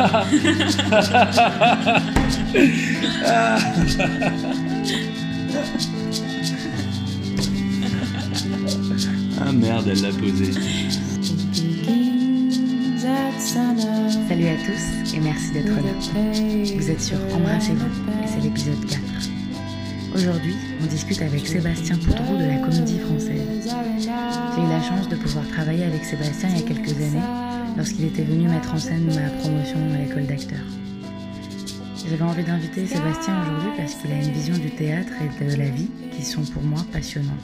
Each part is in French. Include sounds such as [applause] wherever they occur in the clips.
ah merde, elle l'a posé. Salut à tous et merci d'être là. Vous êtes sur Embrassez-vous et c'est l'épisode 4. Aujourd'hui, on discute avec Sébastien Poudreau de la Comédie Française. J'ai eu la chance de pouvoir travailler avec Sébastien il y a quelques années lorsqu'il était venu mettre en scène ma promotion à l'école d'acteurs. J'avais envie d'inviter Sébastien aujourd'hui parce qu'il a une vision du théâtre et de la vie qui sont pour moi passionnantes.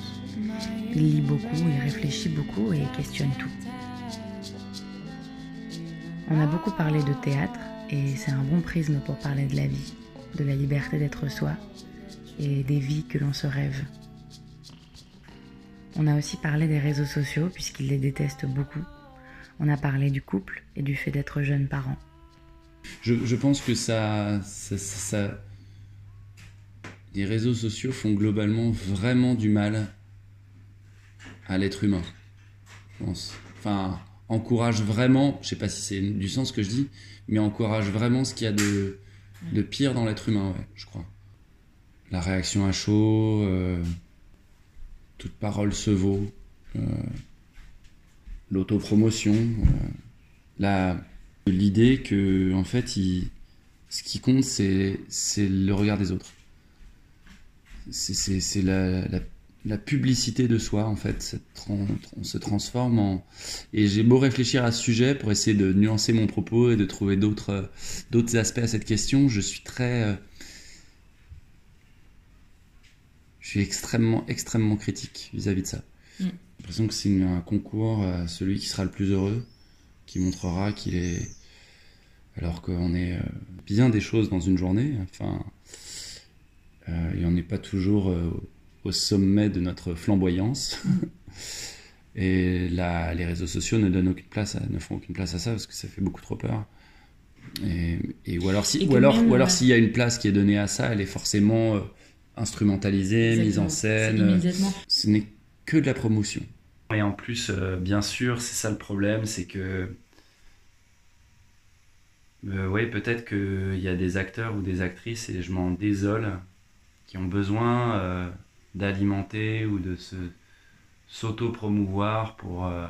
Il lit beaucoup, il réfléchit beaucoup et questionne tout. On a beaucoup parlé de théâtre et c'est un bon prisme pour parler de la vie, de la liberté d'être soi et des vies que l'on se rêve. On a aussi parlé des réseaux sociaux puisqu'il les déteste beaucoup. On a parlé du couple et du fait d'être jeune parent. Je, pense que ça, Les réseaux sociaux font globalement vraiment du mal à l'être humain. Je pense. Enfin, encourage vraiment, je sais pas si c'est du sens que je dis, mais encourage vraiment ce qu'il y a de, de pire dans l'être humain, je crois. La réaction à chaud, euh, toute parole se vaut, euh, l'autopromotion, euh, l'idée que en fait, ce qui compte, c'est le regard des autres. C'est la, la la publicité de soi, en fait. On se transforme en. Et j'ai beau réfléchir à ce sujet pour essayer de nuancer mon propos et de trouver d'autres d'autres aspects à cette question. Je suis très. Euh, je suis extrêmement, extrêmement critique vis-à-vis de ça. Mm. J'ai l'impression que c'est un concours à celui qui sera le plus heureux, qui montrera qu'il est. Alors qu'on est euh, bien des choses dans une journée. Enfin. Euh, il n'y en est pas toujours au sommet de notre flamboyance. [laughs] Et là, les réseaux sociaux ne donnent aucune place, ne font aucune place à ça parce que ça fait beaucoup trop peur. Et, ou alors, si, ou alors, ou alors s'il y a une place qui est donnée à ça, elle est forcément euh, instrumentalisée, mise en scène. Ce n'est que de la promotion. Et en plus, euh, bien sûr, c'est ça le problème, c'est que euh, oui, peut-être qu'il y a des acteurs ou des actrices, et je m'en désole, qui ont besoin d'alimenter ou de se s'auto-promouvoir pour, euh,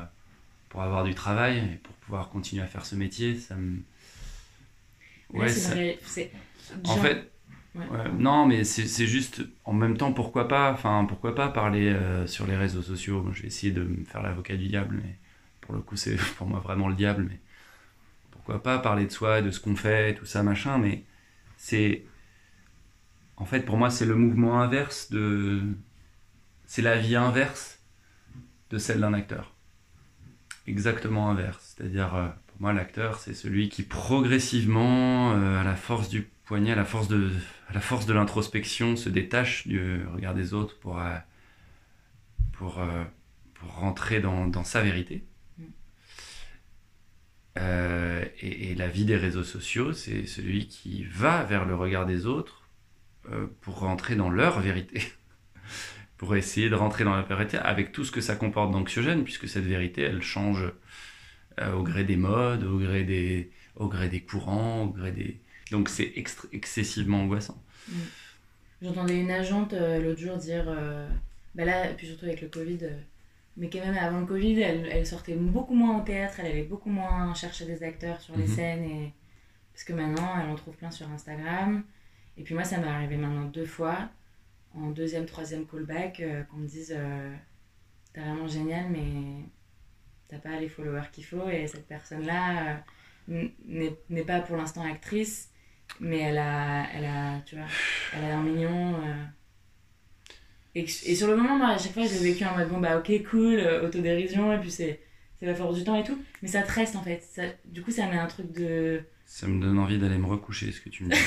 pour avoir du travail et pour pouvoir continuer à faire ce métier, ça me... Ouais, c'est En fait, non, mais c'est juste, en même temps, pourquoi pas, enfin, pourquoi pas parler euh, sur les réseaux sociaux Je vais essayer de me faire l'avocat du diable, mais pour le coup, c'est [laughs] pour moi vraiment le diable, mais pourquoi pas parler de soi, de ce qu'on fait, tout ça, machin, mais c'est en fait, pour moi, c'est le mouvement inverse de. C'est la vie inverse de celle d'un acteur. Exactement inverse. C'est-à-dire, euh, pour moi, l'acteur, c'est celui qui progressivement, euh, à la force du poignet, à la force de, à la force de l'introspection, se détache du regard des autres pour, euh, pour, pour rentrer dans, dans, sa vérité. et, et la vie des réseaux sociaux, c'est celui qui va vers le regard des autres euh, pour rentrer dans leur vérité. [laughs] pour essayer de rentrer dans la vérité avec tout ce que ça comporte d'anxiogène, puisque cette vérité, elle change euh, au gré des modes, au gré des, au gré des courants, au gré des... Donc c'est excessivement angoissant. Mm. J'entendais une agente euh, l'autre jour dire, bah là, puis surtout avec le Covid, mais quand même avant le Covid, elle, elle, sortait beaucoup moins au théâtre, elle allait beaucoup moins chercher des acteurs sur les mhm. scènes, et... parce que maintenant, elle en trouve plein sur Instagram. Et puis moi, ça m'est arrivé maintenant deux fois, en deuxième, troisième callback, euh, qu'on me dise euh, T'es vraiment génial, mais t'as pas les followers qu'il faut, et cette personne-là euh, n'est pas pour l'instant actrice, mais elle a, elle a, tu vois, elle a un million. Et, et, sur le moment, moi, à chaque fois, j'ai vécu en mode Bon, bah ok, cool, autodérision, et puis c'est la force du temps et tout, mais ça te reste en fait. Ça, du coup, ça met un truc de. Ça me donne envie d'aller me recoucher, ce que tu me dis.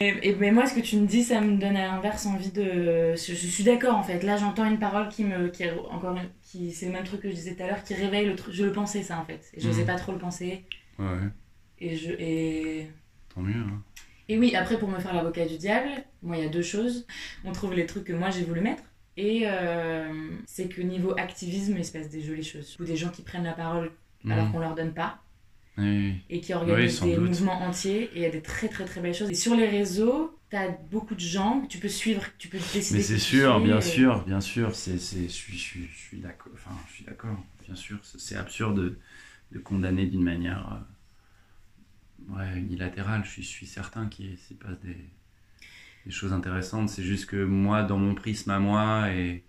[laughs] et, mais moi, ce que tu me dis, ça me donne à l'inverse envie de. Je, suis d'accord en fait. Là, j'entends une parole qui me. Qui, encore, qui, c'est le même truc que je disais tout à l'heure, qui réveille le truc. Je le pensais, ça en fait. Et je sais mhm. pas trop le penser. Ouais. Et je. Et... Tant mieux, hein. Et oui, après, pour me faire l'avocat du diable, moi, il y a deux choses. On trouve les trucs que moi j'ai voulu mettre. Et euh, c'est que niveau activisme, il se passe des jolies choses. Ou des gens qui prennent la parole alors mhm. qu'on leur donne pas. et qui organise des mouvements entiers. Et il y a des très très très belles choses. Et sur les réseaux, tu as beaucoup de gens que tu peux suivre, tu peux décider. Mais c'est sûr, bien sûr, bien sûr. C'est, c'est, je suis, je suis, d'accord. Enfin, je suis d'accord. Bien sûr, c'est absurde de, condamner d'une manière euh, ouais, unilatérale. Je suis, je suis certain qu'il s'y passe des, des, choses intéressantes. C'est juste que moi, dans mon prisme à moi, et,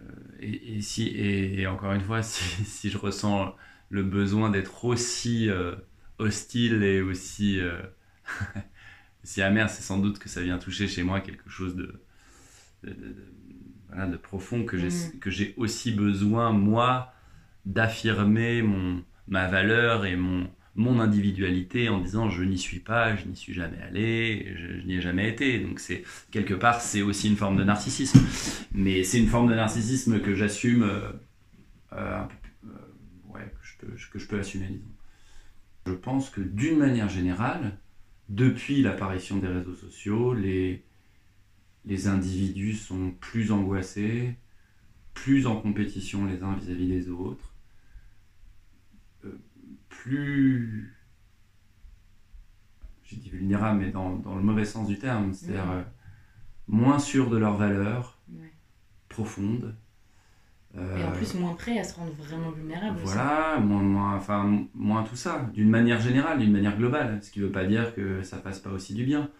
euh, et, si, et, encore une fois, [laughs] si, si je ressens le besoin d'être aussi euh, hostile et aussi, euh, [laughs] amer, c'est sans doute que ça vient toucher chez moi quelque chose de, de, profond, que j'ai, mm. que j'ai aussi besoin, moi, d'affirmer mon, ma valeur et mon, mon individualité en disant je n'y suis pas, je n'y suis jamais allé, je, n'y ai jamais été. Donc c'est quelque part c'est aussi une forme de narcissisme, mais c'est une forme de narcissisme que j'assume euh, euh, un peu que je peux assumer, disons. Je pense que d'une manière générale, depuis l'apparition des réseaux sociaux, les, les individus sont plus angoissés, plus en compétition les uns vis-à-vis des autres, euh, plus, j'ai dit vulnérable, mais dans, dans, le mauvais sens du terme, c'est-à-dire euh, moins sûrs de leurs valeurs profondes, et en plus, moins prêt à se rendre vraiment vulnérable. Voilà, moins, moins, enfin, moins tout ça, d'une manière générale, d'une manière globale. Ce qui ne veut pas dire que ça fasse pas aussi du bien,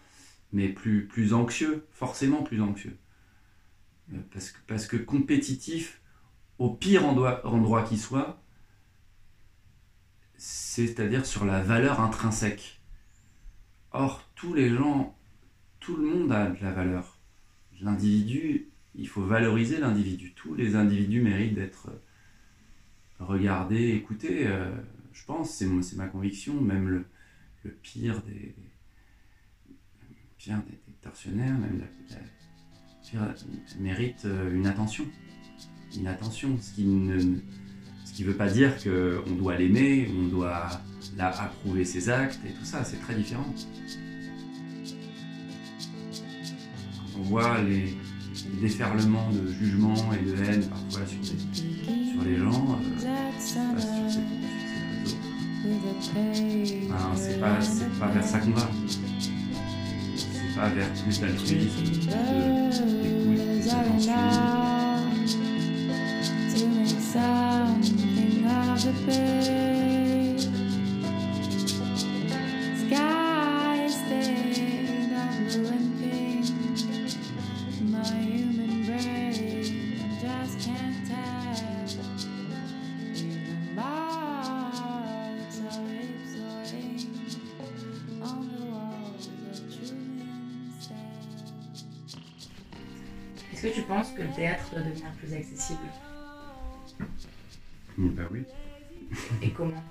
mais plus, plus anxieux, forcément plus anxieux. Euh, parce que, parce que compétitif, au pire endroit, endroit qui soit, c'est-à-dire sur la valeur intrinsèque. Or, tous les gens, tout le monde a de la valeur. L'individu il faut valoriser l'individu. Tous les individus méritent d'être regardés, écoutés. Euh, je pense, c'est ma conviction, même le, pire des, pire des, tortionnaires, même mérite euh, une attention. Une attention, ce qui ne qui veut pas dire qu'on doit l'aimer, on doit la, approuver ses actes et tout ça, c'est très différent. on voit les, déferlements de jugement et de haine parfois sur les, gens, euh, c'est pas, pas vers ça qu'on va. C'est pas vers plus d'altruisme, d'écoute, d'attention. Est-ce que tu penses que le théâtre doit devenir plus accessible? Bah oui. Et comment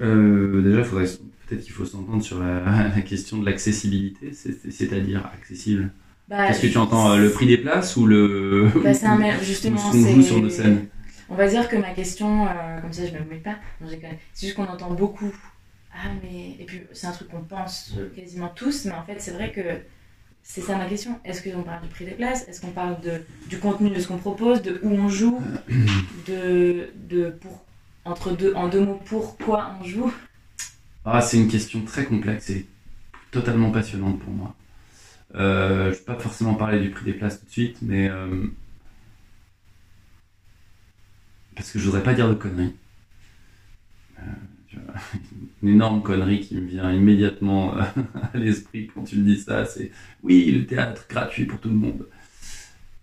euh, Déjà, faudrait peut-être qu'il faut s'entendre sur la, [laughs] question de l'accessibilité, c'est-à-dire accessible. Bah, Qu'est-ce que tu entends Le prix des places ou le. Bah, c'est un, [laughs] justement, ce qu'on joue sur nos scènes On va dire que ma question, euh, comme ça je ne me mets pas, c'est juste qu'on entend beaucoup. Ah, mais. Et puis c'est un truc qu'on pense quasiment tous, mais en fait, c'est vrai que c'est ça ma question. Est-ce qu'on parle du prix des places? Est-ce qu'on parle de, du contenu de ce qu'on propose, de où on joue, de, de pour, entre deux, en deux mots, pourquoi on joue? Ah, C'est une question très complexe et totalement passionnante pour moi. Euh, je ne vais pas forcément parler du prix des places tout de suite, mais euh, parce que je voudrais pas dire de conneries. Euh, [laughs] une énorme connerie qui me vient immédiatement euh, [laughs] à l'esprit quand tu me dis ça, c'est oui, le théâtre gratuit pour tout le monde.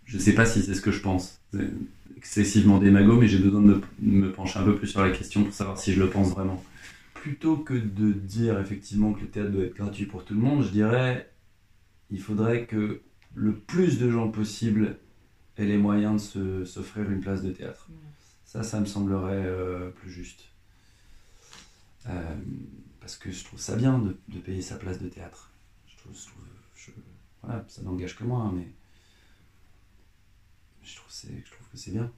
Je sais pas si c'est ce que je pense. C'est excessivement démago, mais j'ai besoin de me, pencher un peu plus sur la question pour savoir si je le pense vraiment. Plutôt que de dire effectivement que le théâtre doit être gratuit pour tout le monde, je dirais il faudrait que le plus de gens possible aient les moyens de s'offrir une place de théâtre. Ça, ça me semblerait euh, plus juste. Euh, parce que je trouve ça bien de, de, payer sa place de théâtre. Je trouve, je voilà, ça n'engage que moi, hein, mais je trouve, je trouve que c'est bien.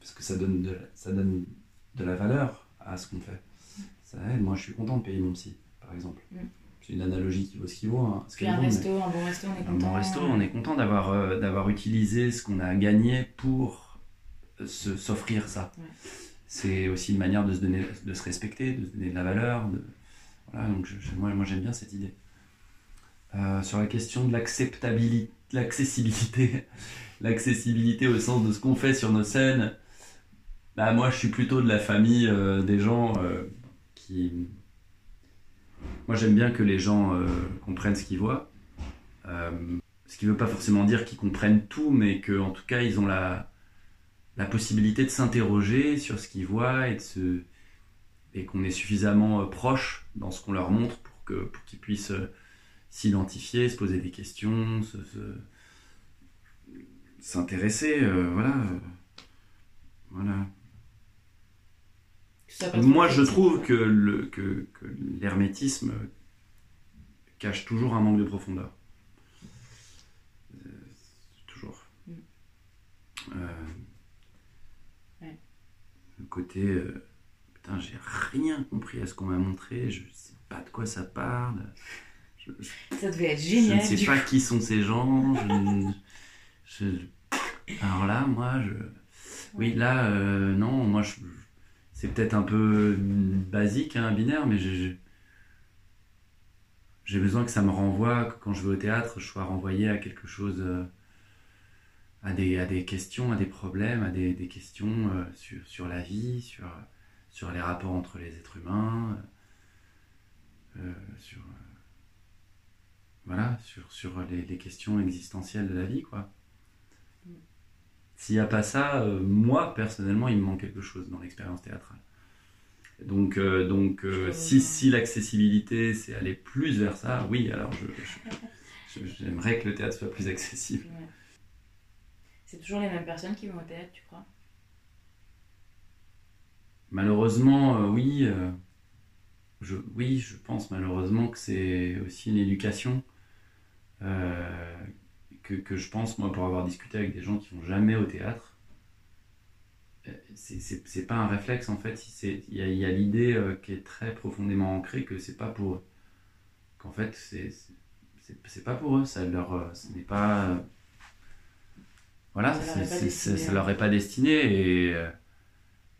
Parce que ça donne, de, ça donne de la valeur à ce qu'on fait. Ça aide. Moi, je suis content de payer mon psy, par exemple. Mm. C'est une analogie qui vaut ce qu'il vaut. Hein, ce un, resto, un bon resto, on est content. Un bon resto, on est content d'avoir, euh, d'avoir utilisé ce qu'on a gagné pour s'offrir ça. C'est aussi une manière de se, donner, de se respecter, de se donner de la valeur. Voilà, donc moi, moi j'aime bien cette idée. Euh, sur la question de l'acceptabilité, l'accessibilité, [laughs] l'accessibilité au sens de ce qu'on fait sur nos scènes, bah, moi je suis plutôt de la famille euh, des gens euh, qui. Moi j'aime bien que les gens comprennent ce qu'ils voient. ce qui ne veut pas forcément dire qu'ils comprennent tout, mais qu'en tout cas ils ont la, la possibilité de s'interroger sur ce qu'ils voient et de se et qu'on est suffisamment proche dans ce qu'on leur montre pour que pour qu'ils puissent s'identifier, se poser des questions, s'intéresser, euh, voilà. voilà. Moi, je trouve que, le, que, l'hermétisme cache toujours un manque de profondeur. Euh, toujours. Mm. Euh, le côté, putain, j'ai rien compris à ce qu'on m'a montré, je sais pas de quoi ça parle ça devait être génial. Je ne sais pas qui sont ces gens. Alors là, moi, je. Oui, là, euh, non, moi, je... c'est peut-être un peu basique, hein, binaire, mais j'ai. J'ai besoin que ça me renvoie, que quand je vais au théâtre, je sois renvoyé à quelque chose, euh, à, des, à des questions, à des problèmes, à des, des questions euh, sur, sur la vie, sur, sur les rapports entre les êtres humains, sur voilà, sur, sur les, questions existentielles de la vie, quoi. S'il n'y a pas ça, euh, moi, personnellement, il me manque quelque chose dans l'expérience théâtrale. Donc, euh, donc euh, si, si l'accessibilité, c'est aller plus vers ça, oui, alors j'aimerais que le théâtre soit plus accessible. C'est toujours les mêmes personnes qui vont au théâtre, tu crois? Malheureusement, oui. Je, oui, je pense malheureusement que c'est aussi une éducation euh, que, je pense, moi, pour avoir discuté avec des gens qui vont jamais au théâtre, euh, c'est pas un réflexe en fait. Il y a, l'idée euh, qui est très profondément ancrée que c'est pas pour eux. Qu'en fait, c'est pas pour eux. Ça leur, ce n'est pas. Voilà, ça, leur est pas destiné. Et,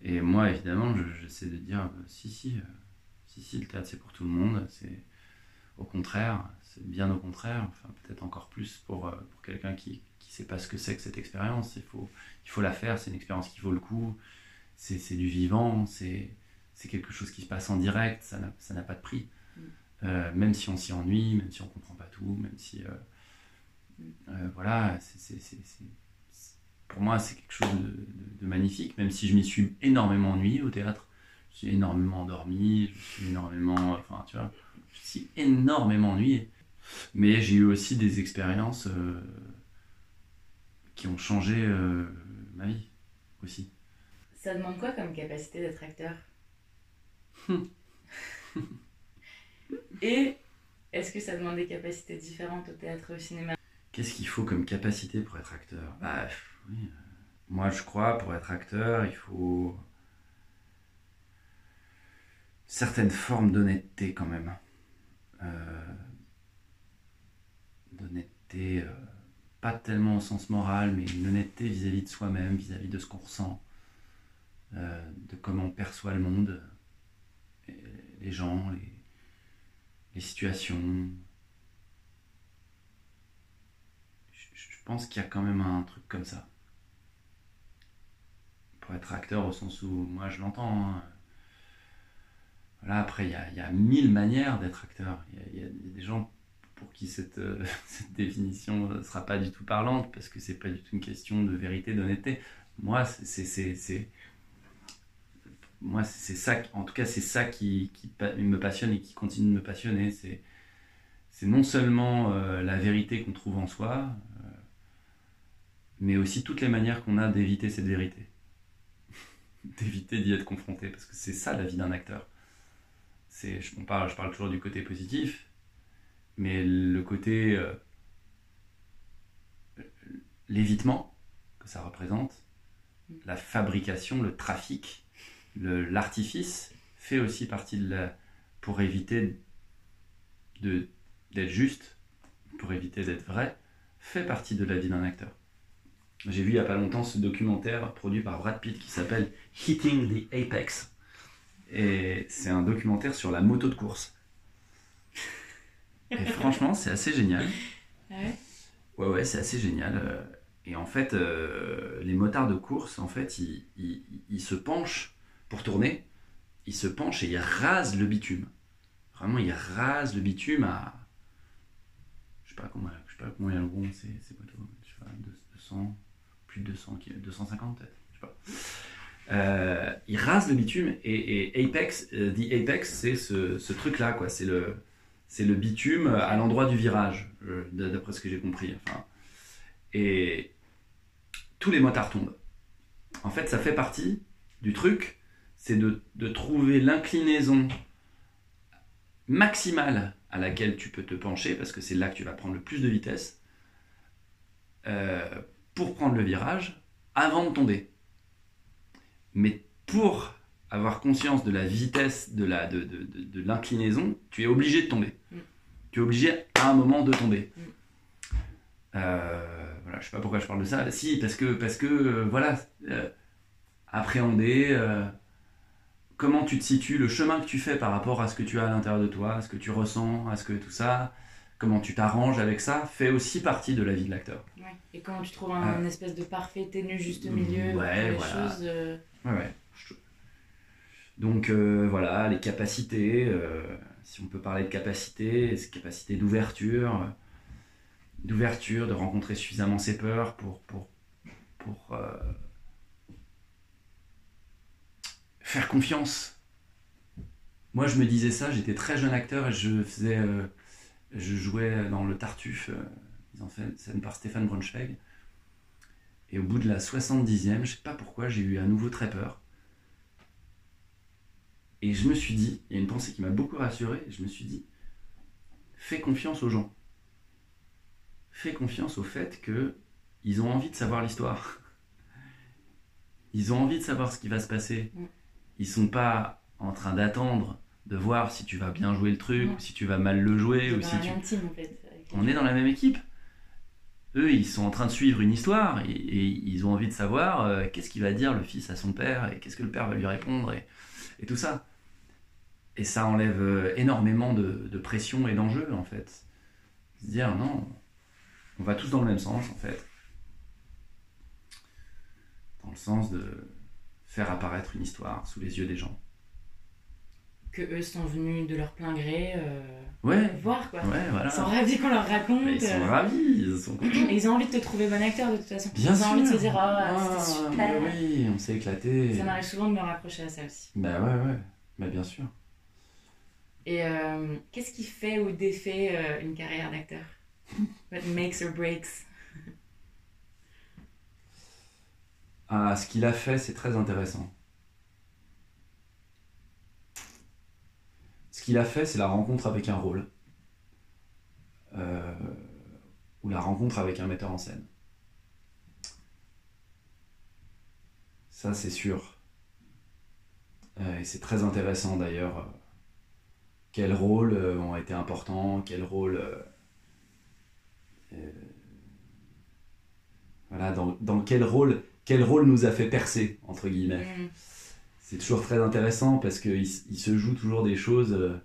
et moi, évidemment, j'essaie de dire si, si, si, si, le théâtre c'est pour tout le monde. C'est au contraire, c'est bien au contraire, enfin, peut-être encore plus pour, euh, pour quelqu'un qui ne sait pas ce que c'est que cette expérience. Il faut, il faut la faire, c'est une expérience qui vaut le coup, c'est du vivant, c'est quelque chose qui se passe en direct, ça n'a pas de prix. Mm. Euh, même si on s'y ennuie, même si on ne comprend pas tout, même si... Euh, mm. voilà, c'est pour moi c'est quelque chose de, de, magnifique, même si je m'y suis énormément ennuyé au théâtre. Je suis énormément endormi, je suis énormément... Enfin, tu vois, je suis énormément ennuyé. Mais j'ai eu aussi des expériences euh, qui ont changé euh, ma vie aussi. Ça demande quoi comme capacité d'être acteur? [laughs] Et est-ce que ça demande des capacités différentes au théâtre et au cinéma? Qu'est-ce qu'il faut comme capacité pour être acteur? Bah. Euh, moi, je crois, pour être acteur, il faut certaines formes d'honnêteté quand même. Euh, d'honnêteté, euh, pas tellement au sens moral, mais une honnêteté vis-à-vis de soi-même, vis-à-vis de ce qu'on ressent, de comment on perçoit le monde, les gens, les, situations. Je, pense qu'il y a quand même un truc comme ça. Pour être acteur au sens où moi je l'entends. Hein. Après, il y a, mille manières d'être acteur. Il y, a des gens pour qui cette, euh, [laughs] définition ne sera pas du tout parlante, parce que c'est pas du tout une question de vérité, d'honnêteté. Moi, c'est ça en tout cas c'est ça qui, me passionne et qui continue de me passionner c'est non seulement euh, la vérité qu'on trouve en soi mais aussi toutes les manières qu'on a d'éviter cette vérité [laughs] d'éviter d'y être confronté parce que c'est ça la vie d'un acteur c'est je parle je parle toujours du côté positif mais le côté euh, l'évitement que ça représente, la fabrication, le trafic, l'artifice fait aussi partie de la pour éviter d'être juste, pour éviter d'être vrai, fait partie de la vie d'un acteur. J'ai vu il y a pas longtemps ce documentaire produit par Brad Pitt qui s'appelle Hitting the Apex. Et c'est un documentaire sur la moto de course. Et franchement, c'est assez génial. Ah ouais? Ouais, ouais, c'est assez génial. Euh, Et en fait, euh, les motards de course, en fait, ils, ils- ils se penchent pour tourner. Ils se penchent et ils rasent le bitume. Vraiment, ils rasent le bitume à. Je sais pas combien, je sais pas combien le rond, c'est quoi toi Je sais pas, 200, plus de 200, ki- 250 peut-être. Euh, ils rasent le bitume et, Apex, euh, The Apex, c'est ce, truc-là, quoi. C'est le, bitume à l'endroit du virage, euh, d'après ce que j'ai compris. Enfin, et tous les motards tombent. En fait, ça fait partie du truc, c'est de, trouver l'inclinaison maximale à laquelle tu peux te pencher, parce que c'est là que tu vas prendre le plus de vitesse, pour prendre le virage, avant de tomber. Mais pour avoir conscience de la vitesse de la de, de- de- de l'inclinaison, tu es obligé de tomber. Mm. Tu es obligé à un moment de tomber. Mm. Euh, voilà, je sais pas pourquoi je parle de ça. Si, parce que parce que euh, voilà, euh, appréhender euh, comment tu te situes, le chemin que tu fais par rapport à ce que tu as à l'intérieur de toi, à ce que tu ressens, à ce que tout ça, comment tu t'arranges avec ça, fait aussi partie de la vie de l'acteur. Ouais. Et comment tu trouves un Ah. espèce de parfait ténu juste milieu Ouais, voilà. choses euh, Ouais, Donc euh, voilà, les capacités, euh, si on peut parler de capacités, capacités d'ouverture, d'ouverture, de rencontrer suffisamment ses peurs pour, pour, pour faire confiance? Moi, je me disais ça, j'étais très jeune acteur et je faisais, je jouais dans le Tartuffe, euh, ils ont fait scène par Stéphane Braunschweig. Et au bout de la 70e, je sais pas pourquoi, j'ai eu à nouveau très peur. Et je me suis dit, il y a une pensée qui m'a beaucoup rassuré, je me suis dit, fais confiance aux gens. Fais confiance au fait que ils ont envie de savoir l'histoire. [laughs] Ils ont envie de savoir ce qui va se passer. Mm. Ils sont pas en train d'attendre de voir si tu vas bien jouer le truc, ou si tu vas mal le jouer, ou si tu team en fait. on est dans la même équipe. Eux, ils sont en train de suivre une histoire et, et ils ont envie de savoir euh, qu'est-ce qu'il va dire le fils à son père et qu'est-ce que le père va lui répondre et, et tout ça. Et ça enlève euh, énormément de, de pression et d'enjeux en fait. Se dire non, on va tous dans le même sens en fait. Dans le sens de faire apparaître une histoire sous les yeux des gens. Que eux sont venus de leur plein gré euh, Ouais, voir quoi. ouais, voilà. Ils sont ravis qu'on leur raconte. Mais ils sont euh, ravis, ils sont contents. et ils ont envie de te trouver bon acteur de toute façon. Bien ils sûr. ont envie de se dire oh Ah, c'était super. oui, on s'est éclaté. Ça m'arrive souvent de me raccrocher à ça aussi. Bah ouais, ouais. Bah bien sûr. Et euh, qu'est-ce qui fait ou défait euh, une carrière d'acteur? [laughs] What makes or breaks? Ah, ce qu'il a fait, c'est très intéressant. Qu'il a fait, c'est la rencontre avec un rôle. Euh, ou la rencontre avec un metteur en scène. Ça, c'est sûr. Euh, et c'est très intéressant d'ailleurs. euh, quels rôles ont été importants, quels rôles. dans quel rôle quel rôle nous a fait percer, entre guillemets. Mm. C'est toujours très intéressant parce qu'il il se joue toujours des choses. euh,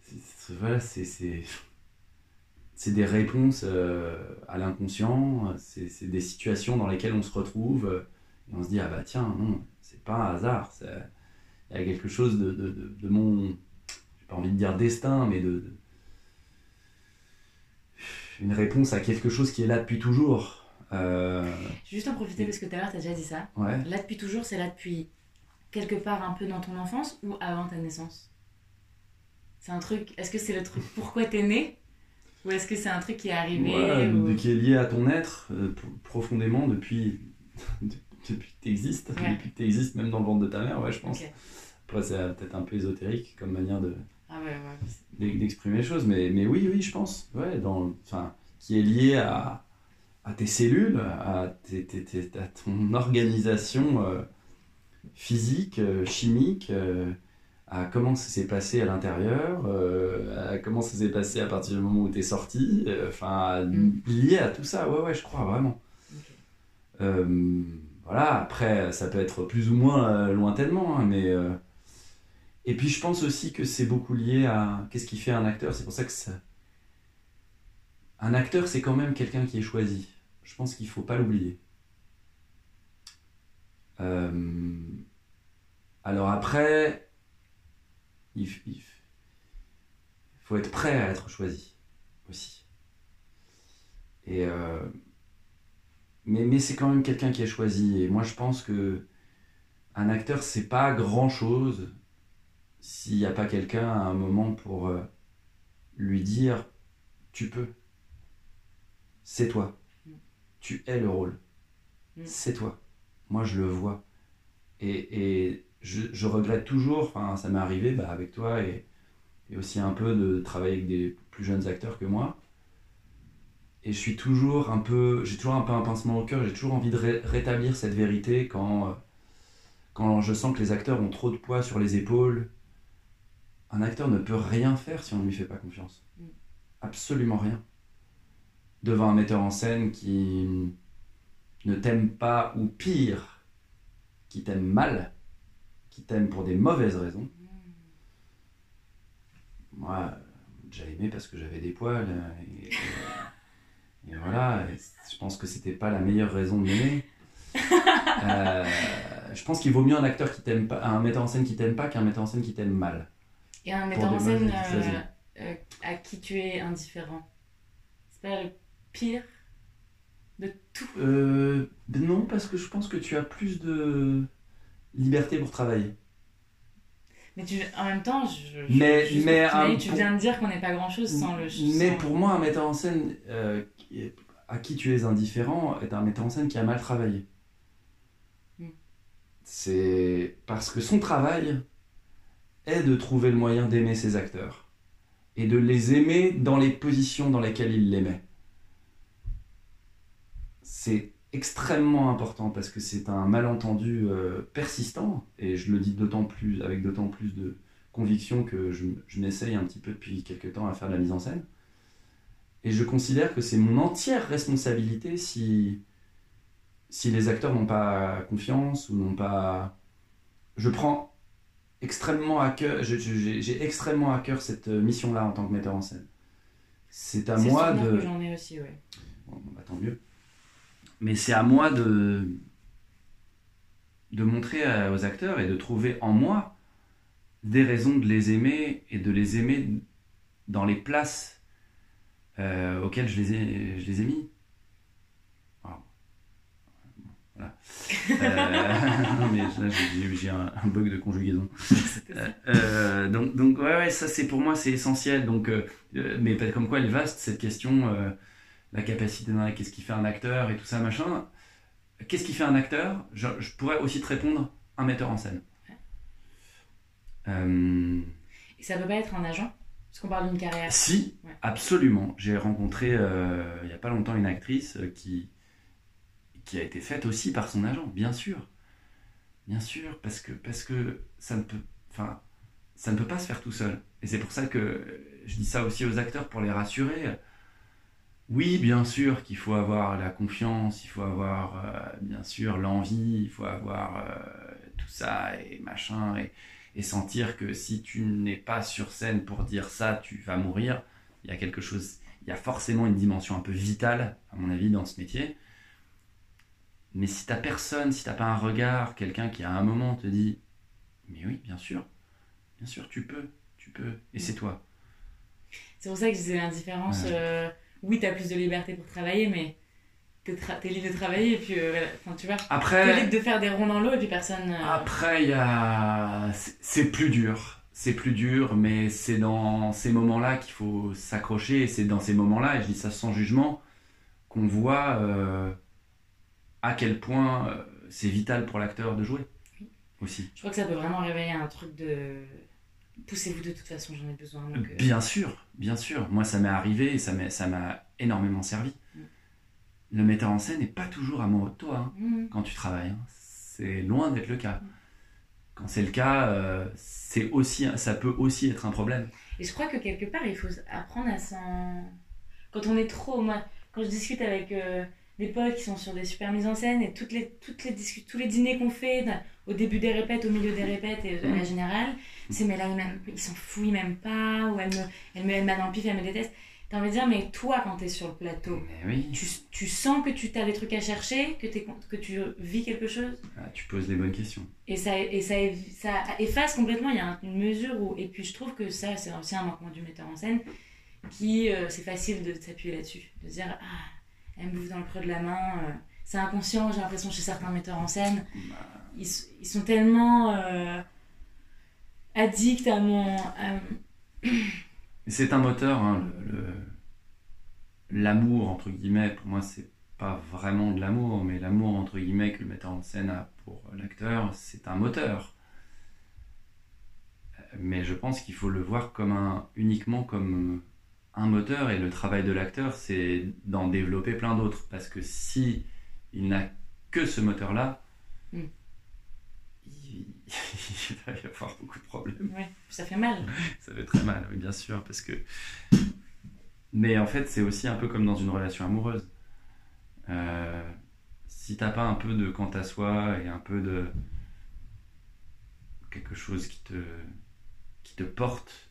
c'est- voilà, c'est. c'est- C'est des réponses euh, à l'inconscient, c'est c'est des situations dans lesquelles on se retrouve euh, et on se dit Ah bah tiens, non, c'est pas un hasard, il y a quelque chose de, de, de- de mon. J'ai pas envie de dire destin, mais de, de- Une réponse à quelque chose qui est là depuis toujours. Euh, Je vais juste en profiter parce que tout à l'heure, tu as déjà dit ça. ouais. Là depuis toujours, c'est là depuis quelque part un peu dans ton enfance ou avant ta naissance? C'est un truc. Est-ce que c'est le truc pourquoi t'es né? Ou est-ce que c'est un truc qui est arrivé Ouais, ou- de- qui est lié à ton être euh, pro- profondément depuis, [laughs] depuis que tu existes, Ouais. depuis que tu existes même dans le ventre de ta mère, ouais, je pense. Après, c'est euh, peut-être un peu ésotérique comme manière de, Ah ouais, ouais. d'e- d'exprimer les choses, mais, mais oui, oui, je pense. Ouais, dans, enfin, qui est lié à, à tes cellules, à, tes- tes- tes- à ton organisation euh, physique, euh, chimique, euh, à comment ça s'est passé à l'intérieur, euh, à comment ça s'est passé à partir du moment où tu es sorti, enfin, Mm. lié à tout ça, ouais, ouais, je crois vraiment. Voilà, après, ça peut être plus ou moins lointainement, hein, mais. Et puis je pense aussi que c'est beaucoup lié à qu'est-ce qui fait un acteur. C'est pour ça que ça. Un acteur, c'est quand même quelqu'un qui est choisi. Je pense qu'il ne faut pas l'oublier. Alors après, il, faut être prêt à être choisi aussi. Et euh, mais, mais c'est quand même quelqu'un qui est choisi. Et moi, je pense que un acteur, c'est pas grand chose s'il n'y a pas quelqu'un à un moment pour euh, lui dire Tu peux. C'est toi. Mm. Tu es le rôle. Mm. C'est toi. Moi, je le vois. Et, et je, regrette toujours, enfin, ça m'est arrivé bah, avec toi et, et, aussi un peu de travailler avec des plus jeunes acteurs que moi. Et je suis toujours un peu, j'ai toujours un peu un pincement au cœur, j'ai toujours envie de rétablir cette vérité quand, euh, quand je sens que les acteurs ont trop de poids sur les épaules. Un acteur ne peut rien faire si on ne lui fait pas confiance. Mm. Absolument rien. Devant un metteur en scène qui ne t'aime pas, ou pire, qui t'aime mal, qui t'aiment pour des mauvaises raisons. Moi, j'ai aimé parce que j'avais des poils. Et, voilà, je pense que c'était pas la meilleure raison de m'aimer. [laughs] Euh, je pense qu'il vaut mieux un acteur qui t'aime pas, un metteur en scène qui t'aime pas qu'un metteur en scène qui t'aime mal. Et un metteur en scène euh, euh, à qui tu es indifférent. C'est pas le pire de tout. non, parce que je pense que tu as plus de liberté pour travailler. Mais tu, en même temps, je, mais, mais tu viens de dire qu'on n'est pas grand-chose sans le... Mais pour moi, un metteur en scène euh, à qui tu es indifférent est un metteur en scène qui a mal travaillé. Hmm. C'est parce que son travail est de trouver le moyen d'aimer ses acteurs et de les aimer dans les positions dans lesquelles il les met. C'est extrêmement important parce que c'est un malentendu euh, persistant et je le dis d'autant plus avec d'autant plus de conviction que je, je m'essaye un petit peu depuis quelques temps à faire de la mise en scène. Et je considère que c'est mon entière responsabilité si si les acteurs n'ont pas confiance ou n'ont pas je prends extrêmement à cœur j'ai extrêmement à cœur cette mission là en tant que metteur en scène. C'est à moi de j'en ai aussi ouais. Bon, bah, tant mieux mais c'est à moi de, de montrer aux acteurs et de trouver en moi des raisons de les aimer et de les aimer dans les places euh, auxquelles je les ai, je les ai mis. Voilà. Euh, [laughs] non mais là j'ai un, un, bug de conjugaison. [laughs] Euh, donc, donc ouais, ouais ça c'est pour moi c'est essentiel. Donc, mais comme quoi elle est vaste cette question la capacité d'un qu'est-ce qui fait un acteur et tout ça, machin. Qu'est-ce qui fait un acteur? Je, pourrais aussi te répondre un metteur en scène. Euh, et ça peut pas être un agent? Parce qu'on parle d'une carrière. Si, absolument. J'ai rencontré euh, il n'y a pas longtemps une actrice euh, qui, qui a été faite aussi par son agent, bien sûr. Bien sûr, parce que, parce que ça, ne peut, enfin, ça ne peut pas se faire tout seul. Et c'est pour ça que je dis ça aussi aux acteurs pour les rassurer oui, bien sûr qu'il faut avoir la confiance, il faut avoir euh, bien sûr l'envie, il faut avoir euh, tout ça et machin, et, sentir que si tu n'es pas sur scène pour dire ça, tu vas mourir. Il y a quelque chose, il y a forcément une dimension un peu vitale, à mon avis, dans ce métier. Mais si t'as personne, si t'as pas un regard, quelqu'un qui à un moment te dit Mais oui, bien sûr, bien sûr, tu peux, tu peux, et c'est toi. C'est pour ça que je disais l'indifférence. Euh, oui, tu as plus de liberté pour travailler, mais tu es, libre de travailler et puis euh, enfin, tu vois. Après. libre de faire des ronds dans l'eau et puis personne. Euh, après, il y a. C'est plus dur. C'est plus dur, mais c'est dans ces moments-là qu'il faut s'accrocher et c'est dans ces moments-là, et je dis ça sans jugement, qu'on voit euh, à quel point c'est vital pour l'acteur de jouer aussi. Je crois que ça peut vraiment réveiller un truc de poussez-vous de toute façon, j'en ai besoin. Bien sûr, bien sûr. Moi, ça m'est arrivé et ça m'a énormément servi. Mm. Le metteur en scène n'est pas toujours amoureux de toi hein, mm. quand tu travailles. Hein. C'est loin d'être le cas. Mm. Quand c'est le cas, euh, c'est aussi, ça peut aussi être un problème. Et je crois que quelque part, il faut apprendre à s'en. Quand on est trop. Moi, quand je discute avec euh, des potes qui sont sur des super mises en scène et toutes les, toutes les tous les dîners qu'on fait au début des répètes, au milieu des répètes et de la générale, c'est mais là ils s'en foutent, ils m'aiment pas, ou elle me, elle me, elle m'a pif, elle me déteste. T'as envie de dire, mais toi, quand t'es sur le plateau, tu, tu, sens que tu as des trucs à chercher, que, es, que tu vis quelque chose? Ah, Tu poses les bonnes questions. Et ça, et ça, ça efface complètement, il y a une mesure où. Et puis je trouve que ça, c'est aussi un manquement du metteur en scène, qui. Euh, c'est facile de s'appuyer là-dessus. De dire, ah, elle me bouffe dans le creux de la main. Euh, c'est inconscient, j'ai l'impression, chez certains metteurs en scène. Bah. Ils, ils, sont tellement euh, addicts à mon. [clears throat] C'est un moteur, hein, l'amour, entre guillemets, pour moi, c'est pas vraiment de l'amour, mais l'amour, entre guillemets, que le metteur en scène a pour l'acteur, c'est un moteur. Mais je pense qu'il faut le voir comme un, uniquement comme un moteur, et le travail de l'acteur, c'est d'en développer plein d'autres. Parce que si il n'a que ce moteur-là, mm. [laughs] il va y avoir beaucoup de problèmes. Ouais, ça fait mal. ça fait très mal, oui, bien sûr, parce que. Mais en fait, c'est aussi un peu comme dans une relation amoureuse. Euh, si t'as pas un peu de quant à soi et un peu de quelque chose qui te qui te porte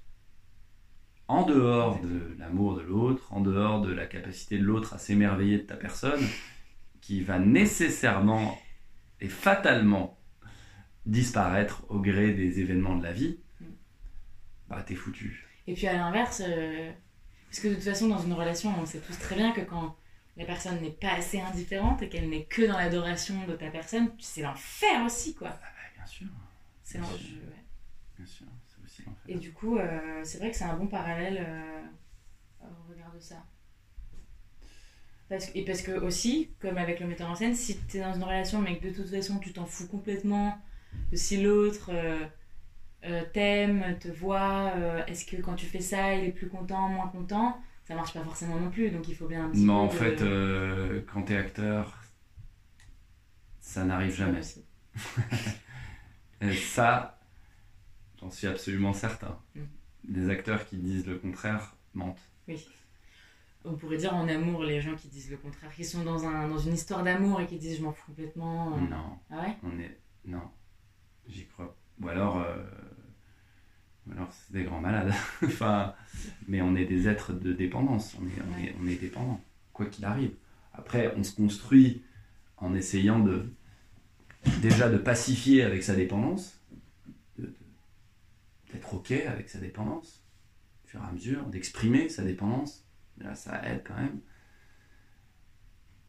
en dehors de l'amour de l'autre, en dehors de la capacité de l'autre à s'émerveiller de ta personne, qui va nécessairement et fatalement disparaître au gré des événements de la vie, bah t'es foutu. Et puis à l'inverse, euh, parce que de toute façon dans une relation, on sait tous très bien que quand la personne n'est pas assez indifférente et qu'elle n'est que dans l'adoration de ta personne, c'est l'enfer aussi quoi. Ah bah, bien sûr. C'est. Ouais. Bien sûr. Et du coup, euh, c'est vrai que c'est un bon parallèle euh, au regard de ça. Parce, et parce que aussi, comme avec le metteur en scène, si tu es dans une relation mais que de toute façon tu t'en fous complètement si l'autre euh, t'aime, te voit, est-ce que quand tu fais ça, il est plus content, moins content Ça marche pas forcément non plus, donc il faut bien un petit Non, en fait, quand t'es acteur, ça n'arrive jamais. ça, [laughs] j'en suis absolument certain. Mm. Des acteurs qui disent le contraire mentent. Oui on pourrait dire en amour les gens qui disent le contraire, qui sont dans, un, dans une histoire d'amour et qui disent je m'en fous complètement. Non. Ah ouais? On est, non. J'y crois. Ou alors, euh, alors c'est des grands malades. [laughs] enfin, mais on est des êtres de dépendance. On est, on est, on est dépendant, quoi qu'il arrive. Après, on se construit en essayant de déjà de pacifier avec sa dépendance, d'être ok avec sa dépendance, au fur et à mesure, d'exprimer sa dépendance. Là, ça aide quand même.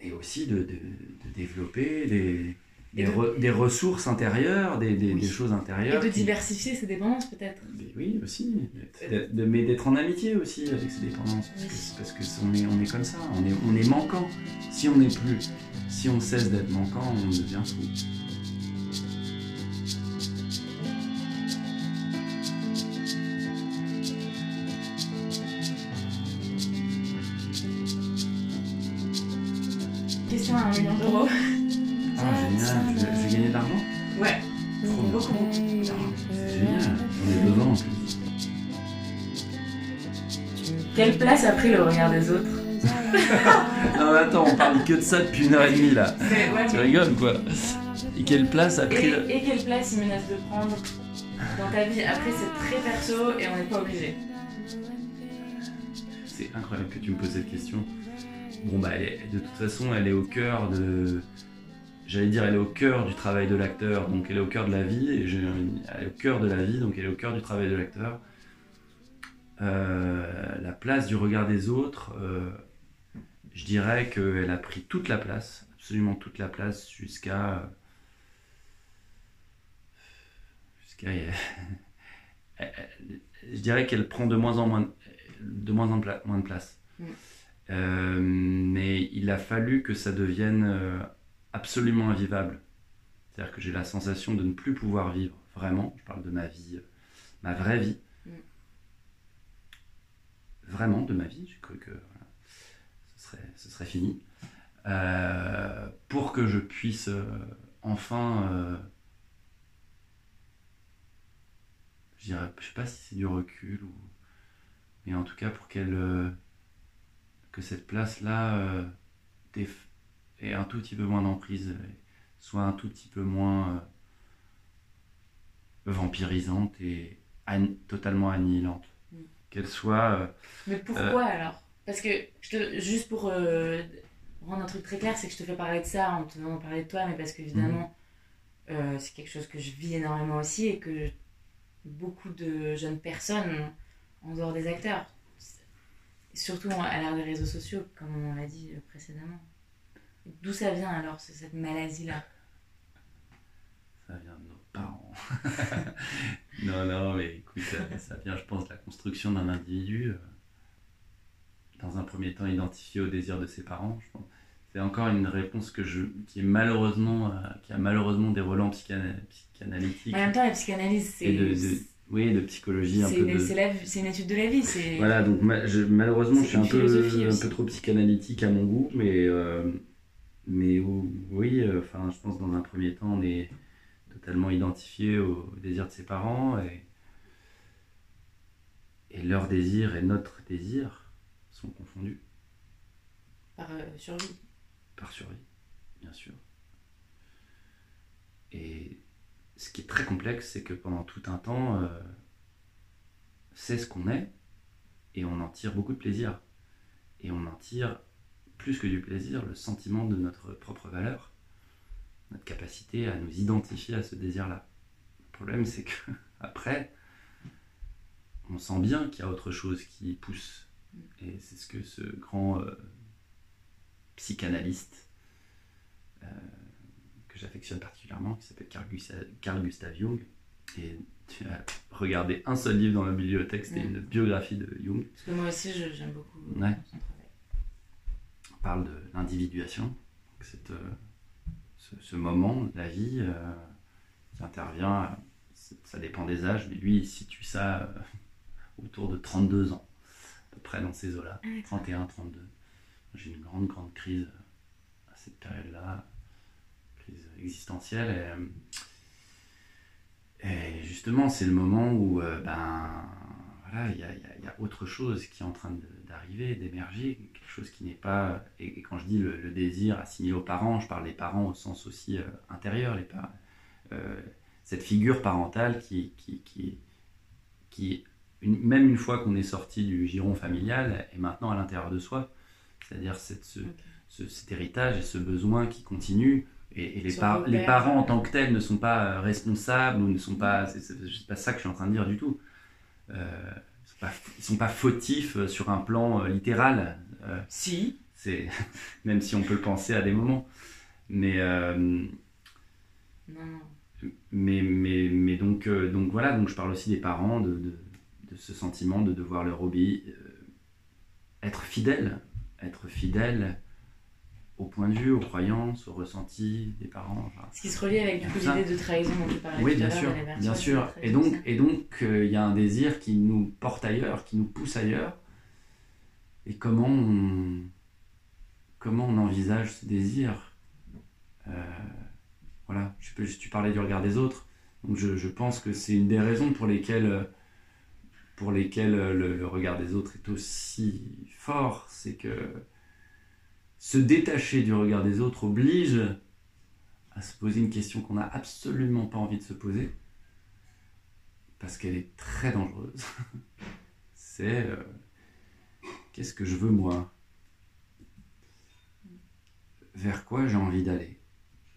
Et aussi de, de développer des, des, ressources intérieures, des, des, choses intérieures. Et de diversifier ses dépendances peut-être. Oui, aussi. mais d'être en amitié aussi avec ses dépendances. Parce que, parce est, on est comme ça, on est, on est manquant. Si on n'est plus, si on cesse d'être manquant, on devient fou. Question à un million d'euros. Ah, génial. Tu veux, gagner de l'argent? Ouais. Beaucoup, beaucoup. C'est génial. On est devant en plus. Quelle place a pris le regard des autres? [laughs] Non, mais attends, on parle que de ça depuis une heure et demie là. tu rigoles quoi Et quelle place a pris. Et, et quelle place il menace de prendre dans ta vie? Après, c'est très perso et on n'est pas obligé. C'est incroyable que tu me poses cette question. Bon, bah, de toute façon, elle est au cœur de j'allais dire, elle est au cœur du travail de l'acteur, donc elle est au cœur de la vie, et elle est au cœur de la vie, donc elle est au cœur du travail de l'acteur. Euh, la place du regard des autres, euh, je dirais qu'elle a pris toute la place, absolument toute la place, jusqu'à. jusqu'à. [laughs] je dirais qu'elle prend de moins en moins de, moins en moins de place. Mm. Euh, mais il a fallu que ça devienne absolument invivable. C'est-à-dire que j'ai la sensation de ne plus pouvoir vivre vraiment. Je parle de ma vie, euh, ma vraie vie. Mm. Vraiment de ma vie. J'ai cru que ce, serait, ce serait fini. Euh, pour que je puisse euh, enfin. je dirais, je sais pas si c'est du recul ou. Mais en tout cas, pour qu'elle. Que cette place-là ait un tout petit peu moins d'emprise, soit un tout petit peu moins vampirisante et totalement annihilante. Mm. Qu'elle soit. Mais pourquoi alors? Parce que, je juste pour rendre un truc très clair, c'est que je te fais parler de ça en te faisant parler de toi, mais parce qu'évidemment, mm. c'est quelque chose que je vis énormément aussi et que beaucoup de jeunes personnes en dehors des acteurs. Surtout à l'ère des réseaux sociaux, comme on l'a dit précédemment. D'où ça vient alors, cette maladie-là? Ça vient de nos parents. [laughs] non, non, mais écoute, ça vient, je pense, de la construction d'un individu. Euh, dans un premier temps, identifié au désir de ses parents. C'est encore une réponse que je, qui, est malheureusement, euh, qui a malheureusement des relents psychanalytiques. En même temps, la psychanalyse, c'est oui, de psychologie un peu. De... C'est une étude de la vie. Voilà, donc malheureusement, je suis un peu, un peu trop psychanalytique à mon goût, mais, euh, mais oui, euh, enfin, je pense dans un premier temps, on est totalement identifié au désir de ses parents et, et leur désir et notre désir sont confondus. Par euh, survie. Par survie, bien sûr. Et ce qui est très complexe, c'est que pendant tout un temps, euh, c'est ce qu'on est, et on en tire beaucoup de plaisir. Et on en tire plus que du plaisir, le sentiment de notre propre valeur, notre capacité à nous identifier à ce désir-là. Le problème, c'est que [laughs] après, on sent bien qu'il y a autre chose qui pousse. Et c'est ce que ce grand euh, psychanalyste euh, j'affectionne particulièrement, qui s'appelle Carl, Gustav Jung. Et tu as regardé un seul livre dans la bibliothèque, c'était une biographie de Jung. Parce que moi aussi, j'aime beaucoup son travail. On parle de l'individuation, euh, ce, ce, moment de la vie euh, qui intervient, ça dépend des âges, mais lui, il situe ça euh, autour de 32 ans, à peu près dans ces eaux-là, 31, 32. J'ai une grande, grande crise à cette période-là existentielle. Et, justement, c'est le moment où euh, ben, voilà, il y, y, a autre chose qui est en train d'arriver, d'émerger, quelque chose qui n'est pas. Et, quand je dis le, désir assigné aux parents, je parle des parents au sens aussi euh, intérieur, les parents. Euh, cette figure parentale qui, qui, qui, qui une, même une fois qu'on est sorti du giron familial, est maintenant à l'intérieur de soi. C'est-à-dire ce, cet héritage et ce besoin qui continue et, les, les, parents en tant que tels ne sont pas euh, responsables ou ne sont pas. C'est pas ça que je suis en train de dire du tout. Euh, ils ne sont, pas fautifs euh, sur un plan littéral. si. C'est [laughs] même si on peut le penser à des moments. Mais. Mais, mais, mais donc, donc voilà, donc je parle aussi des parents, de, de, de ce sentiment de devoir leur obéir, être fidèle, être fidèle au point de vue, aux croyances, aux ressentis des parents. Ce qui se relie avec l'idée de trahison dont tu parlais oui, bien sûr, bien sûr. Et donc, et donc, euh, il y a un désir qui nous porte ailleurs, qui nous pousse ailleurs. Et comment on, comment on envisage ce désir? Euh, Voilà, je, tu parlais du regard des autres. Donc, je, je pense que c'est une des raisons pour lesquelles, pour lesquelles le, le regard des autres est aussi fort, c'est que se détacher du regard des autres oblige à se poser une question qu'on n'a absolument pas envie de se poser, parce qu'elle est très dangereuse. [laughs] C'est euh, qu'est-ce que je veux moi? Vers quoi j'ai envie d'aller?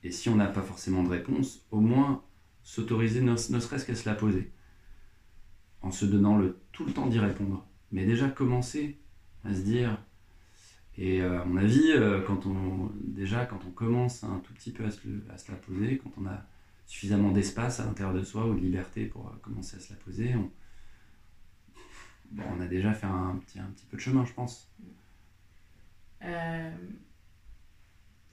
Et si on n'a pas forcément de réponse, au moins s'autoriser ne, serait-ce qu'à se la poser, en se donnant le, tout le temps d'y répondre. Mais déjà commencer à se dire et euh, à mon avis, euh, quand on, déjà, quand on commence un tout petit peu à se, à se la poser, quand on a suffisamment d'espace à l'intérieur de soi ou de liberté pour euh, commencer à se la poser, on, on a déjà fait un petit, un petit peu de chemin, je pense.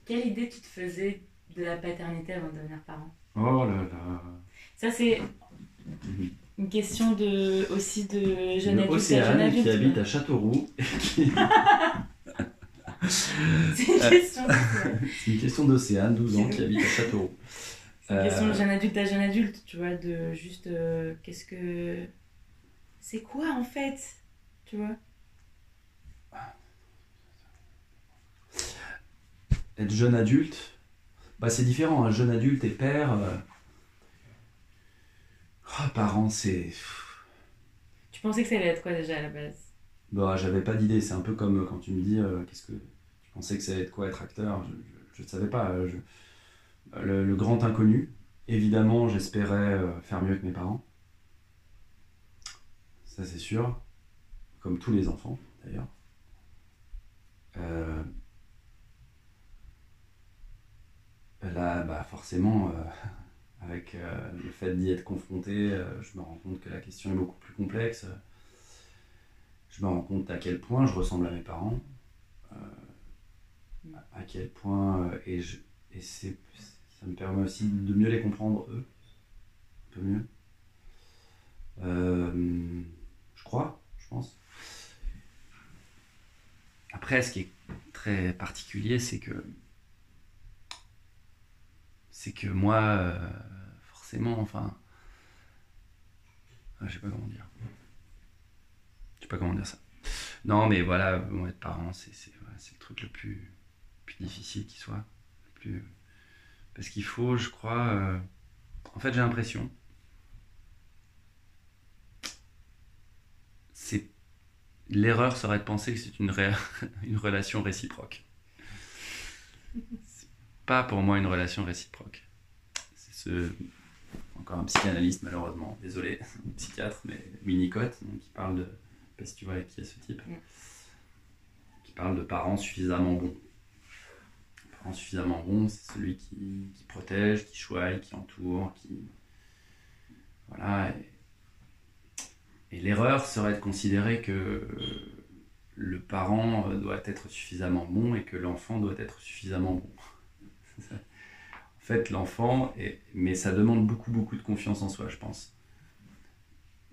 quelle idée tu te faisais de la paternité avant de devenir parent? Oh là là Ça, c'est une question de, aussi de jeune adulte. Océane qui habite à Châteauroux. Question. [laughs] [laughs] [laughs] c'est une question d'Océane, 12 ans, qui habite à Châteauroux. C'est une question de euh, jeune adulte à jeune adulte, tu vois, de juste euh, qu'est-ce que. C'est quoi en fait Tu vois? Être jeune adulte, bah, c'est différent. Un jeune adulte et père. Euh... Oh, parents, c'est. Tu pensais que ça allait être quoi déjà à la base? Bah, j'avais pas d'idée. C'est un peu comme quand tu me dis euh, qu'est-ce que. Tu pensais que ça allait être quoi être acteur Je ne savais pas. Euh, le, le, grand inconnu. Évidemment, j'espérais euh, faire mieux que mes parents. Ça, c'est sûr. Comme tous les enfants, d'ailleurs. Euh, là, bah forcément, euh, [laughs] avec euh, le fait d'y être confronté, je me rends compte que la question est beaucoup plus complexe. Je me rends compte à quel point je ressemble à mes parents, à quel point, et, je, et c'est, ça me permet aussi de mieux les comprendre eux, un peu mieux. je crois, je pense. Après, ce qui est très particulier, c'est que c'est que moi, euh, forcément, enfin, je sais pas comment dire. Je sais pas comment dire ça. Non, mais voilà, être parent, c'est le truc le plus difficile qui soit. plus... Parce qu'il faut, je crois, euh, en fait, j'ai l'impression, c'est l'erreur serait de penser que c'est une, [laughs] une relation réciproque. C'est pas pour moi une relation réciproque. C'est ce. Encore un psychanalyste, malheureusement, désolé, [laughs] un psychiatre, mais Winnicott, donc, qui parle de. Je sais pas si tu vois qui est ce type. Qui parle de parents suffisamment bons. Suffisamment bons, c'est celui qui, protège, qui choisit, qui entoure, qui. Voilà. Et et l'erreur serait de considérer que le parent doit être suffisamment bon et que l'enfant doit être suffisamment bon. [laughs] en fait, l'enfant, mais ça demande beaucoup, beaucoup de confiance en soi, je pense.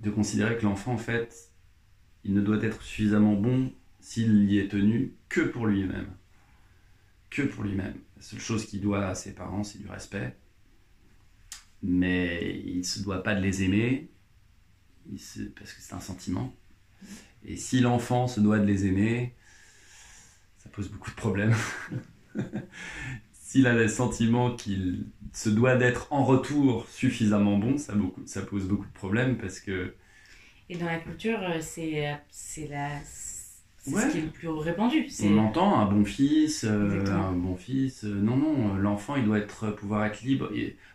De considérer que l'enfant, en fait, il ne doit être suffisamment bon s'il y est tenu que pour lui-même. Que pour lui-même. La seule chose qu'il doit à ses parents, c'est du respect. Mais il ne se doit pas de les aimer, parce que c'est un sentiment. Et si l'enfant se doit de les aimer, ça pose beaucoup de problèmes. [laughs] S'il a le sentiment qu'il se doit d'être en retour suffisamment bon, ça, ça pose beaucoup de problèmes parce que... Et dans la culture, euh, c'est la... C'est ce qui est le plus répandu. On entend un bon fils, euh, un bon fils. Euh, non, non, l'enfant, il doit être, pouvoir être libre.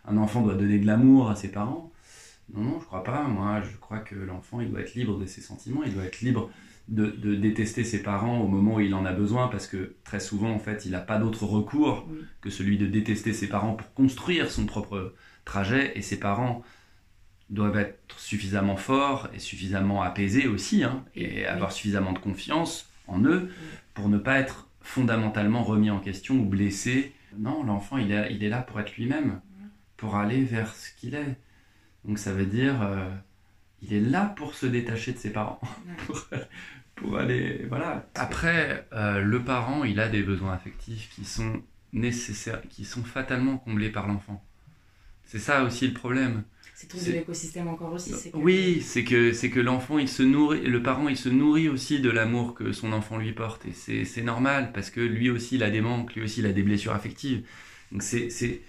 Un enfant doit donner de l'amour à ses parents. Non, non, je crois pas. Moi, je crois que l'enfant, il doit être libre de ses sentiments, il doit être libre de, détester ses parents au moment où il en a besoin, parce que très souvent, en fait, il n'a pas d'autre recours que celui de détester ses parents pour construire son propre trajet, et ses parents doivent être suffisamment forts et suffisamment apaisés aussi, hein, et avoir suffisamment de confiance en eux pour ne pas être fondamentalement remis en question ou blessé. Non, l'enfant, il est, il est là pour être lui-même, pour aller vers ce qu'il est. Donc ça veut dire, euh, il est là pour se détacher de ses parents, [laughs] pour, aller, voilà. Après, euh, le parent, il a des besoins affectifs qui sont nécessaires, qui sont fatalement comblés par l'enfant. C'est ça aussi le problème. C'est tout de l'écosystème encore aussi. Oui, c'est que c'est que l'enfant, il se nourrit, le parent, il se nourrit aussi de l'amour que son enfant lui porte, et c'est normal parce que lui aussi, il a des manques, lui aussi, il a des blessures affectives. Donc c'est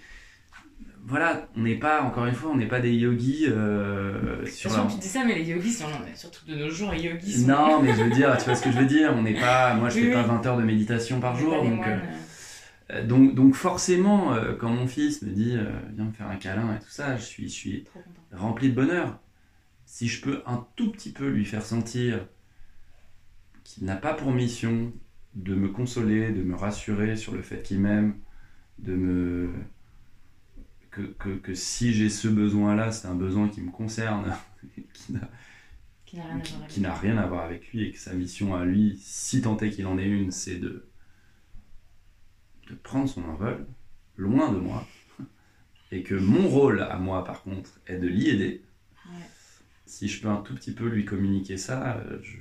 voilà, on n'est pas, encore une fois, on n'est pas des yogis. Euh, sur la... tu dis ça, mais les yogis sont, surtout de nos jours, les yogis sont. Non, mais je veux dire, tu vois ce que je veux dire, on n'est pas, moi je fais pas 20 heures de méditation par jour, donc, euh, donc, donc, forcément, euh, quand mon fils me dit, viens me faire un câlin et tout ça, je suis, je suis rempli de bonheur. Si je peux un tout petit peu lui faire sentir qu'il n'a pas pour mission de me consoler, de me rassurer sur le fait qu'il m'aime, de me que, que, que si j'ai ce besoin-là, c'est un besoin qui me concerne, [laughs] qui n'a qui, n'a rien à voir avec lui et que sa mission à lui, si tant est qu'il en ait une, c'est de, de prendre son envol loin de moi et que mon rôle à moi par contre est de l'y aider. Si je peux un tout petit peu lui communiquer ça, euh, je,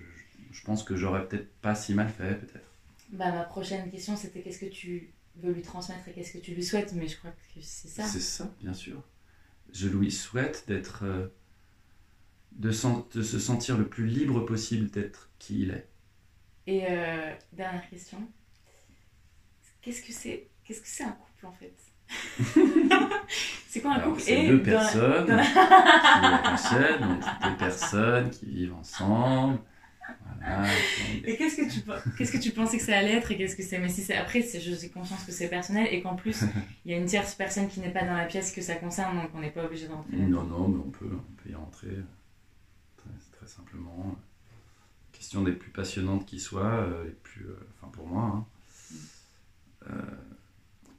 je pense que j'aurais peut-être pas si mal fait peut-être. Bah, ma prochaine question c'était qu'est-ce que tu veux lui transmettre et qu'est-ce que tu lui souhaites, mais je crois que c'est ça. C'est ça, bien sûr. Je lui souhaite d'être. Euh, de, de, se sentir le plus libre possible d'être qui il est. Et euh, dernière question. Qu'est-ce que c'est qu'est-ce que c'est un couple en fait? [laughs] C'est quoi un couple? C'est deux personnes qui deux personnes qui vivent ensemble. Et qu'est-ce que tu qu'est-ce que tu pensais que ça allait être et qu'est-ce que c'est? Mais si c'est après, je suis conscience que c'est personnel et qu'en plus il y a une tierce personne qui n'est pas dans la pièce que ça concerne, donc on n'est pas obligé d'entrer. Non, non, mais on peut, on peut y rentrer très, très simplement. Question des plus passionnantes qui soient, euh, les plus, euh, enfin pour moi. Hein.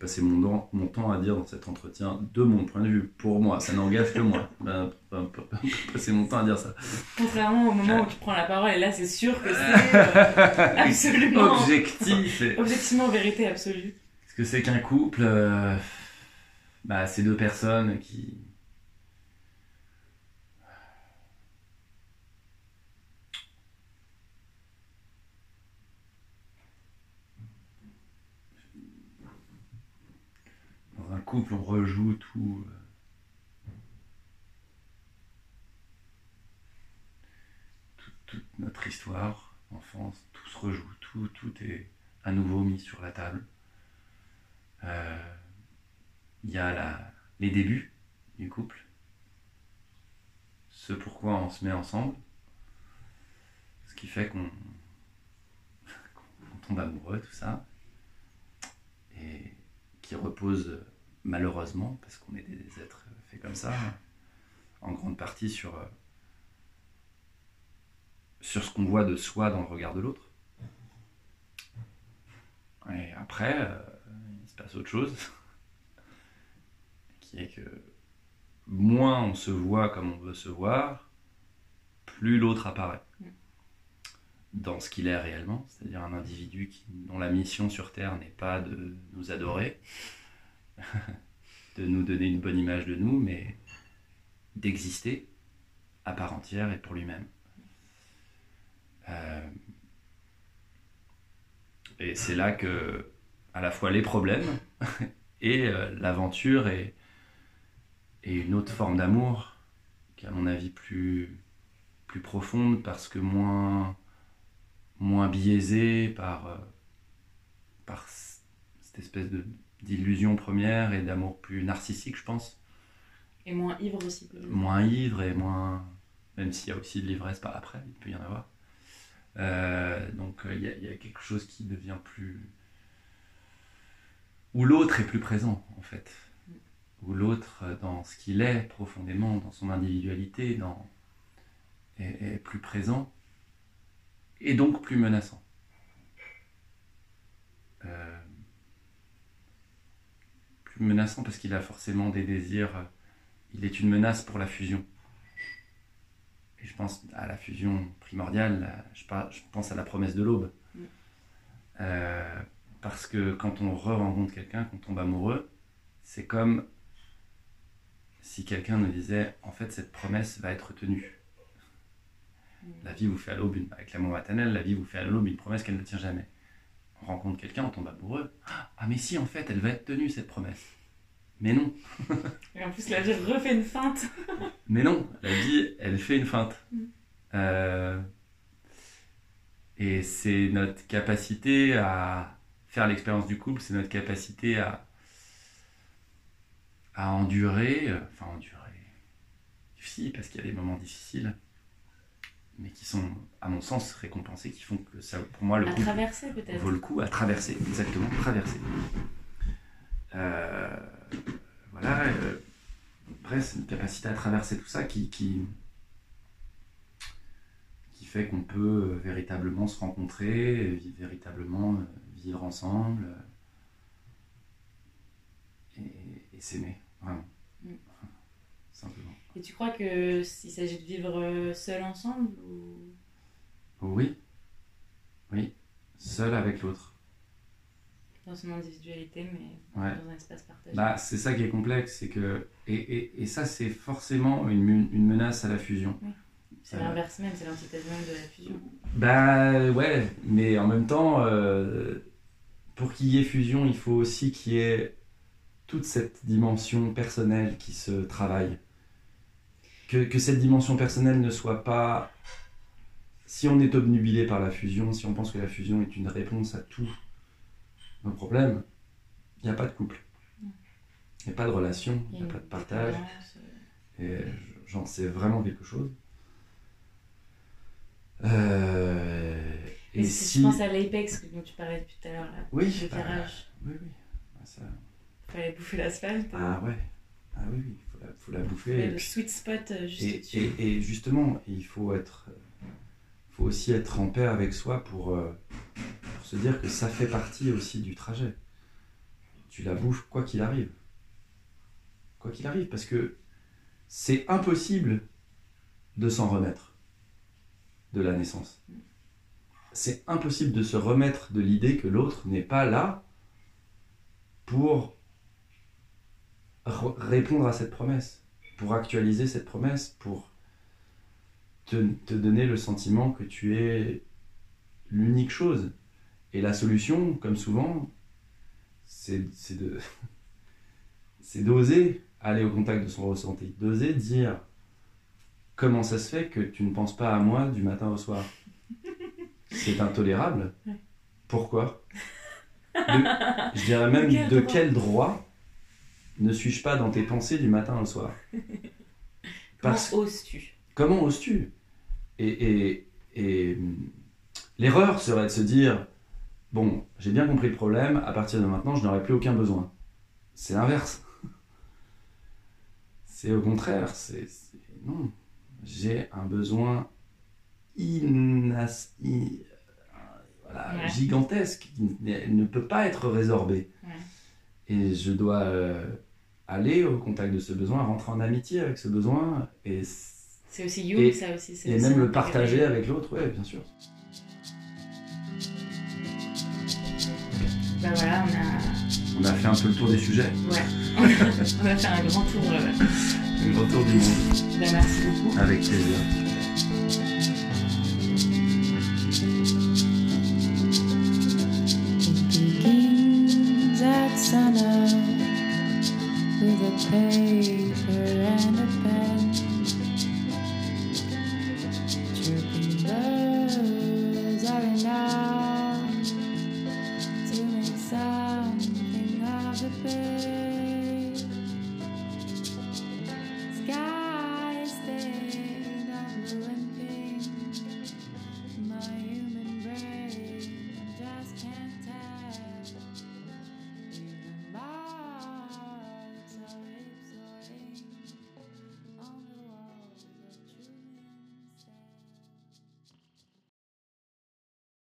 Passer mon, mon, temps à dire dans cet entretien de mon point de vue, pour moi, ça n'engage que moi. [laughs] Ben, passer mon temps à dire ça. Contrairement au moment où tu prends la parole, et là c'est sûr que c'est euh, [laughs] absolument. Objectif. Objectivement, vérité absolue. Est-ce que c'est qu'un couple euh, bah, C'est deux personnes qui couple, on rejoue tout. Euh, toute notre histoire, enfance, tout se rejoue, tout, tout est à nouveau mis sur la table. Euh, il y a la, les débuts du couple, ce pourquoi on se met ensemble, ce qui fait qu'on [laughs] tombe amoureux, tout ça, et qui repose malheureusement, parce qu'on est des êtres faits comme ça, en grande partie sur, euh, ce qu'on voit de soi dans le regard de l'autre. Et après, euh, il se passe autre chose, qui est que moins on se voit comme on veut se voir, plus l'autre apparaît dans ce qu'il est réellement, c'est-à-dire un individu dont la mission sur Terre n'est pas de nous adorer, de nous donner une bonne image de nous, mais d'exister à part entière et pour lui-même. Euh, et c'est là que, à la fois les problèmes [laughs] et euh, l'aventure et, une autre forme d'amour, qui est à mon avis plus, plus profonde parce que moins, moins biaisée par, euh, par cette espèce de, d'illusion première et d'amour plus narcissique, je pense. Et moins ivre aussi. Moins ivre et moins. Même s'il y a aussi de l'ivresse par après, il peut y en avoir. Euh, donc il y, y, a quelque chose qui devient plus. Où l'autre est plus présent, en fait. Où l'autre, dans ce qu'il est profondément, dans son individualité, dans... est, est plus présent. Et donc plus menaçant. Euh, menaçant parce qu'il a forcément des désirs. Euh, il est une menace pour la fusion. Et je pense à la fusion primordiale, je pense à la promesse de l'aube. Mm. Euh, parce que quand on re-rencontre quelqu'un, quand on tombe amoureux, c'est comme si quelqu'un nous disait en fait cette promesse va être tenue. Mm. La vie vous fait à l'aube, avec l'amour maternel, la vie vous fait à l'aube une promesse qu'elle ne tient jamais rencontre quelqu'un, on tombe amoureux. Ah, mais si, en fait, elle va être tenue, cette promesse. Mais non. Et en plus, la vie refait une feinte. [laughs] mais non, la vie, elle fait une feinte. Mm. Euh, et c'est notre capacité à faire l'expérience du couple, c'est notre capacité à, à endurer, enfin endurer, si, parce qu'il y a des moments difficiles, mais qui sont, à mon sens, récompensés, qui font que ça, pour moi, le coup vaut le coup à traverser, exactement, traverser. Euh, voilà, euh, après, c'est une capacité à traverser tout ça qui, qui, qui fait qu'on peut véritablement se rencontrer, véritablement euh, vivre ensemble et, s'aimer, vraiment. Mm. Simplement. Et tu crois que s'il s'agit de vivre euh, seul ensemble ou... Oui. Oui. Seul avec l'autre. Dans son individualité, mais dans un espace partagé. Bah, c'est ça qui est complexe, c'est que. Et, et, et ça, c'est forcément une, une, menace à la fusion. C'est l'inverse même, c'est l'antithèse même de la fusion. Bah ouais, mais en même temps, euh, pour qu'il y ait fusion, il faut aussi qu'il y ait toute cette dimension personnelle qui se travaille que, cette dimension personnelle ne soit pas. Si on est obnubilé par la fusion, si on pense que la fusion est une réponse à tous nos problèmes, il n'y a pas de couple. Il n'y a pas de relation, il n'y a pas de partage. euh, Et j'en sais vraiment quelque chose. Euh, et Et si. je pense à l'Apex dont tu parlais depuis tout à l'heure, Oui, le bah, oui, oui. Ah, ça- fallait bouffer l'asphalte. Ah ouais. Ah oui, oui, faut la, faut la bouffer. Ouais, et le puis- sweet spot euh, juste Et, au-dessus. et- et justement, il faut être, faut aussi être en paix avec soi pour, euh, pour se dire que ça fait partie aussi du trajet. Tu la bouffes quoi qu'il arrive. Quoi qu'il arrive, parce que c'est impossible de s'en remettre de la naissance. C'est impossible de se remettre de l'idée que l'autre n'est pas là pour répondre à cette promesse pour actualiser cette promesse, pour te, te donner le sentiment que tu es l'unique chose. Et la solution, comme souvent, c'est c'est de [laughs] c'est d'oser aller au contact de son ressenti, d'oser dire comment ça se fait que tu ne penses pas à moi du matin au soir? C'est intolérable. Ouais. Pourquoi? De- Je dirais même De quel droit? Ne suis-je pas dans tes pensées du matin au soir [laughs] Comment Parce oses-tu? Comment oses-tu? Et, et, et, hum, l'erreur serait de se dire bon, j'ai bien compris le problème, à partir de maintenant, je n'aurai plus aucun besoin. C'est l'inverse. [laughs] C'est au contraire, c'est non. J'ai un besoin inas, voilà, Ouais. gigantesque qui ne- ne peut pas être résorbé. Ouais. Et je dois euh, aller au contact de ce besoin, rentrer en amitié avec ce besoin et C'est aussi Jung, Et- ça aussi. c'est et aussi même le partager avec l'autre, ouais, bien sûr. Bah voilà, on a, On a fait un peu le tour des sujets, ouais. [laughs] on a fait un grand tour. euh, le retour du monde, bah merci beaucoup. avec plaisir.